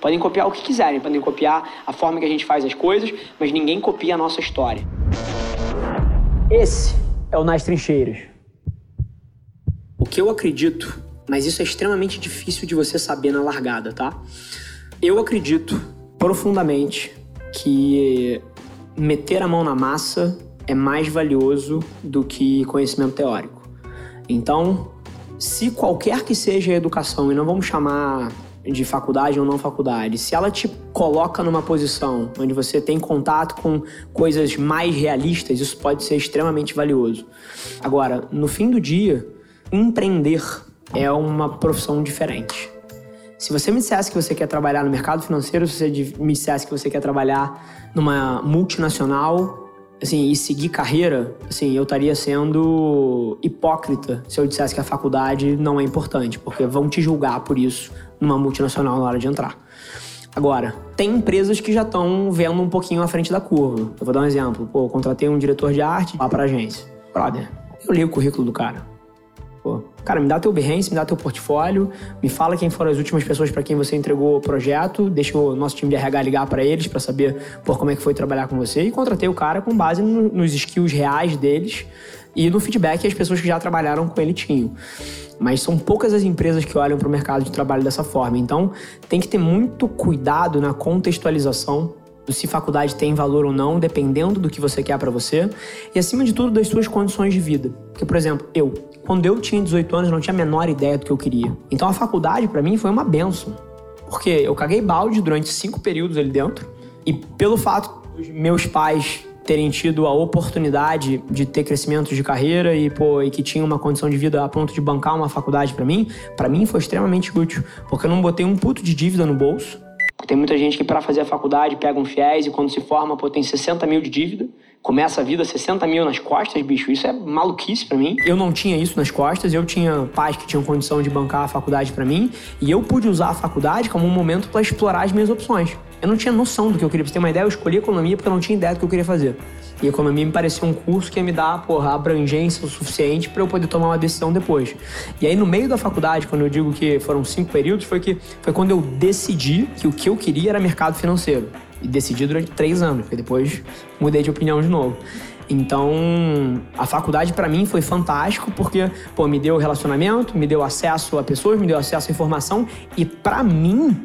Podem copiar o que quiserem, podem copiar a forma que a gente faz as coisas, mas ninguém copia a nossa história. Esse é o Nas Trincheiras. O que eu acredito, mas isso é extremamente difícil de você saber na largada, tá? Eu acredito profundamente que meter a mão na massa é mais valioso do que conhecimento teórico. Então, se qualquer que seja a educação, e não vamos chamar de faculdade ou não faculdade, se ela te coloca numa posição onde você tem contato com coisas mais realistas, isso pode ser extremamente valioso. Agora, no fim do dia, empreender é uma profissão diferente. Se você me dissesse que você quer trabalhar no mercado financeiro, se você me dissesse que você quer trabalhar numa multinacional, assim, e seguir carreira, assim, eu estaria sendo hipócrita se eu dissesse que a faculdade não é importante, porque vão te julgar por isso numa multinacional na hora de entrar. Agora, tem empresas que já estão vendo um pouquinho à frente da curva. Eu vou dar um exemplo. Pô, eu contratei um diretor de arte lá pra agência. Brother, eu li o currículo do cara. Pô, cara, me dá teu Behance, me dá teu portfólio, me fala quem foram as últimas pessoas para quem você entregou o projeto, deixa o nosso time de RH ligar para eles para saber por como é que foi trabalhar com você e contratei o cara com base no, nos skills reais deles e no feedback que as pessoas que já trabalharam com ele tinham. Mas são poucas as empresas que olham para o mercado de trabalho dessa forma. Então, tem que ter muito cuidado na contextualização se faculdade tem valor ou não, dependendo do que você quer para você e acima de tudo das suas condições de vida. Porque, por exemplo, eu, quando eu tinha 18 anos, não tinha a menor ideia do que eu queria. Então a faculdade para mim foi uma benção. Porque eu caguei balde durante cinco períodos ali dentro e pelo fato dos meus pais terem tido a oportunidade de ter crescimento de carreira e, pô, e que tinha uma condição de vida a ponto de bancar uma faculdade para mim, para mim foi extremamente útil, porque eu não botei um puto de dívida no bolso, tem muita gente que para fazer a faculdade pega um FIES e quando se forma, pô, tem 60 mil de dívida. Começa a vida 60 mil nas costas, bicho. Isso é maluquice para mim. Eu não tinha isso nas costas, eu tinha pais que tinham condição de bancar a faculdade para mim. E eu pude usar a faculdade como um momento para explorar as minhas opções. Eu não tinha noção do que eu queria. Pra você ter uma ideia, eu escolhi economia porque eu não tinha ideia do que eu queria fazer. E economia me parecia um curso que ia me dar, porra, abrangência o suficiente para eu poder tomar uma decisão depois. E aí, no meio da faculdade, quando eu digo que foram cinco períodos, foi que foi quando eu decidi que o que eu queria era mercado financeiro. E decidi durante três anos, porque depois mudei de opinião de novo. Então, a faculdade para mim foi fantástico porque, pô, me deu relacionamento, me deu acesso a pessoas, me deu acesso a informação e para mim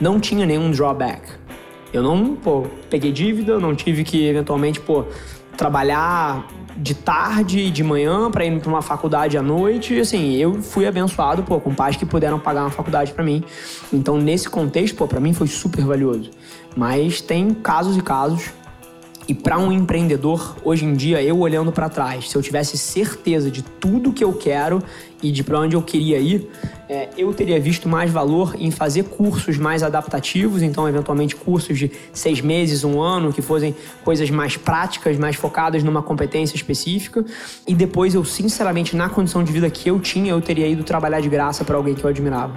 não tinha nenhum drawback. Eu não, pô, peguei dívida, não tive que eventualmente, pô, trabalhar de tarde e de manhã para ir para uma faculdade à noite. Assim, eu fui abençoado, pô, com pais que puderam pagar uma faculdade para mim. Então, nesse contexto, pô, para mim foi super valioso. Mas tem casos e casos e para um empreendedor, hoje em dia, eu olhando para trás, se eu tivesse certeza de tudo que eu quero e de para onde eu queria ir, é, eu teria visto mais valor em fazer cursos mais adaptativos, então, eventualmente, cursos de seis meses, um ano, que fossem coisas mais práticas, mais focadas numa competência específica. E depois, eu, sinceramente, na condição de vida que eu tinha, eu teria ido trabalhar de graça para alguém que eu admirava.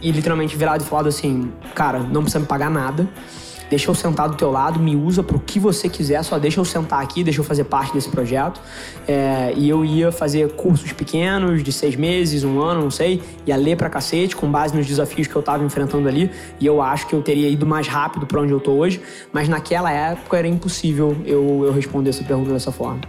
E literalmente virado e falado assim: cara, não precisa me pagar nada deixa eu sentar do teu lado, me usa para o que você quiser, só deixa eu sentar aqui, deixa eu fazer parte desse projeto. É, e eu ia fazer cursos pequenos, de seis meses, um ano, não sei, ia ler pra cacete, com base nos desafios que eu estava enfrentando ali, e eu acho que eu teria ido mais rápido para onde eu tô hoje, mas naquela época era impossível eu, eu responder essa pergunta dessa forma.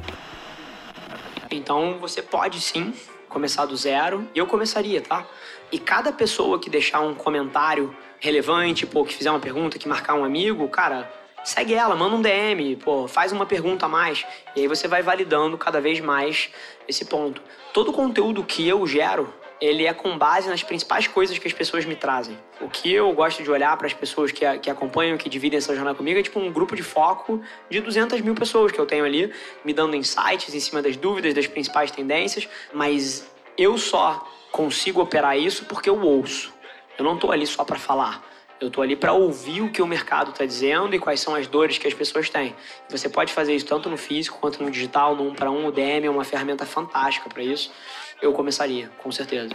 Então você pode sim começar do zero, e eu começaria, tá? E cada pessoa que deixar um comentário relevante, pô, que fizer uma pergunta, que marcar um amigo, cara, segue ela, manda um DM, pô, faz uma pergunta a mais. E aí você vai validando cada vez mais esse ponto. Todo o conteúdo que eu gero, ele é com base nas principais coisas que as pessoas me trazem. O que eu gosto de olhar para as pessoas que, que acompanham, que dividem essa jornada comigo, é tipo um grupo de foco de 200 mil pessoas que eu tenho ali, me dando insights em cima das dúvidas, das principais tendências, mas eu só consigo operar isso porque eu ouço. Eu não estou ali só para falar. Eu estou ali para ouvir o que o mercado está dizendo e quais são as dores que as pessoas têm. Você pode fazer isso tanto no físico quanto no digital, no um para um. O DM é uma ferramenta fantástica para isso. Eu começaria, com certeza.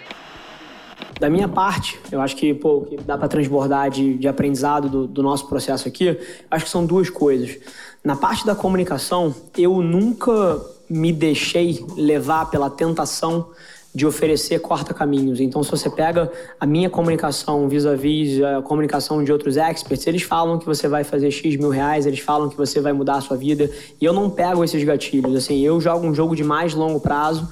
Da minha parte, eu acho que, pô, que dá para transbordar de, de aprendizado do, do, nosso processo aqui, acho que são duas coisas. Na parte da comunicação, eu nunca me deixei levar pela tentação de oferecer corta-caminhos. Então, se você pega a minha comunicação vis-à-vis a comunicação de outros experts, eles falam que você vai fazer X mil reais, eles falam que você vai mudar a sua vida, e eu não pego esses gatilhos. Assim, eu jogo um jogo de mais longo prazo,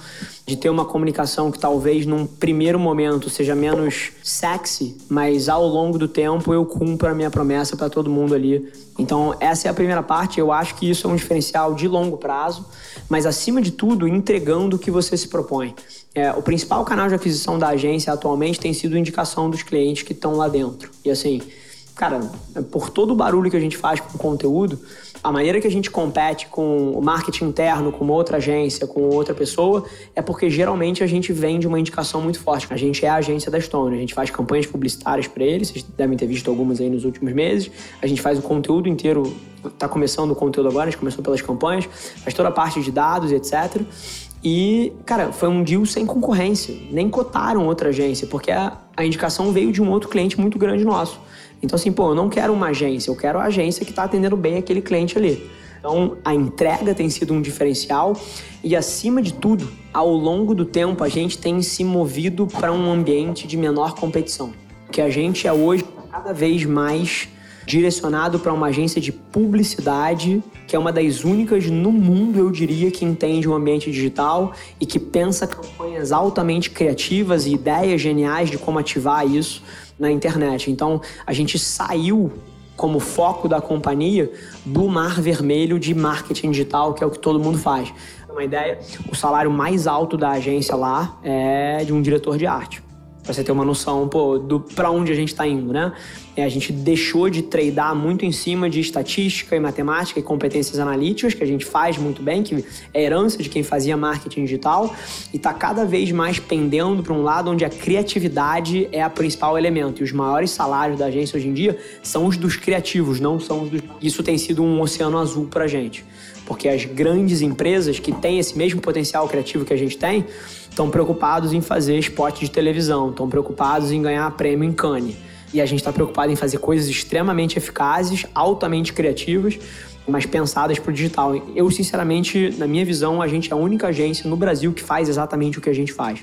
de ter uma comunicação que talvez num primeiro momento seja menos sexy, mas ao longo do tempo eu cumpro a minha promessa para todo mundo ali. Então, essa é a primeira parte. Eu acho que isso é um diferencial de longo prazo, mas acima de tudo, entregando o que você se propõe. É, o principal canal de aquisição da agência atualmente tem sido indicação dos clientes que estão lá dentro. E assim, cara, por todo o barulho que a gente faz com o conteúdo, a maneira que a gente compete com o marketing interno, com outra agência, com outra pessoa, é porque geralmente a gente vende uma indicação muito forte. A gente é a agência da Stone, a gente faz campanhas publicitárias para eles, vocês devem ter visto algumas aí nos últimos meses. A gente faz o conteúdo inteiro, está começando o conteúdo agora, a gente começou pelas campanhas, faz toda a parte de dados, etc. E, cara, foi um deal sem concorrência. Nem cotaram outra agência, porque a, a indicação veio de um outro cliente muito grande nosso. Então, assim, pô, eu não quero uma agência, eu quero a agência que está atendendo bem aquele cliente ali. Então, a entrega tem sido um diferencial e, acima de tudo, ao longo do tempo, a gente tem se movido para um ambiente de menor competição. Que a gente é hoje cada vez mais direcionado para uma agência de publicidade, que é uma das únicas no mundo, eu diria, que entende o ambiente digital e que pensa campanhas altamente criativas e ideias geniais de como ativar isso na internet. Então, a gente saiu como foco da companhia do mar vermelho de marketing digital, que é o que todo mundo faz. Uma ideia, o salário mais alto da agência lá é de um diretor de arte. Pra você ter uma noção, pô, do para onde a gente está indo, né? É, a gente deixou de treinar muito em cima de estatística e matemática e competências analíticas, que a gente faz muito bem, que é herança de quem fazia marketing digital, e está cada vez mais pendendo para um lado onde a criatividade é a principal elemento. E os maiores salários da agência hoje em dia são os dos criativos, não são os dos. Isso tem sido um oceano azul para a gente. Porque as grandes empresas que têm esse mesmo potencial criativo que a gente tem, estão preocupados em fazer spot de televisão, estão preocupados em ganhar prêmio em Cannes. E a gente está preocupado em fazer coisas extremamente eficazes, altamente criativas, mas pensadas para o digital. Eu, sinceramente, na minha visão, a gente é a única agência no Brasil que faz exatamente o que a gente faz.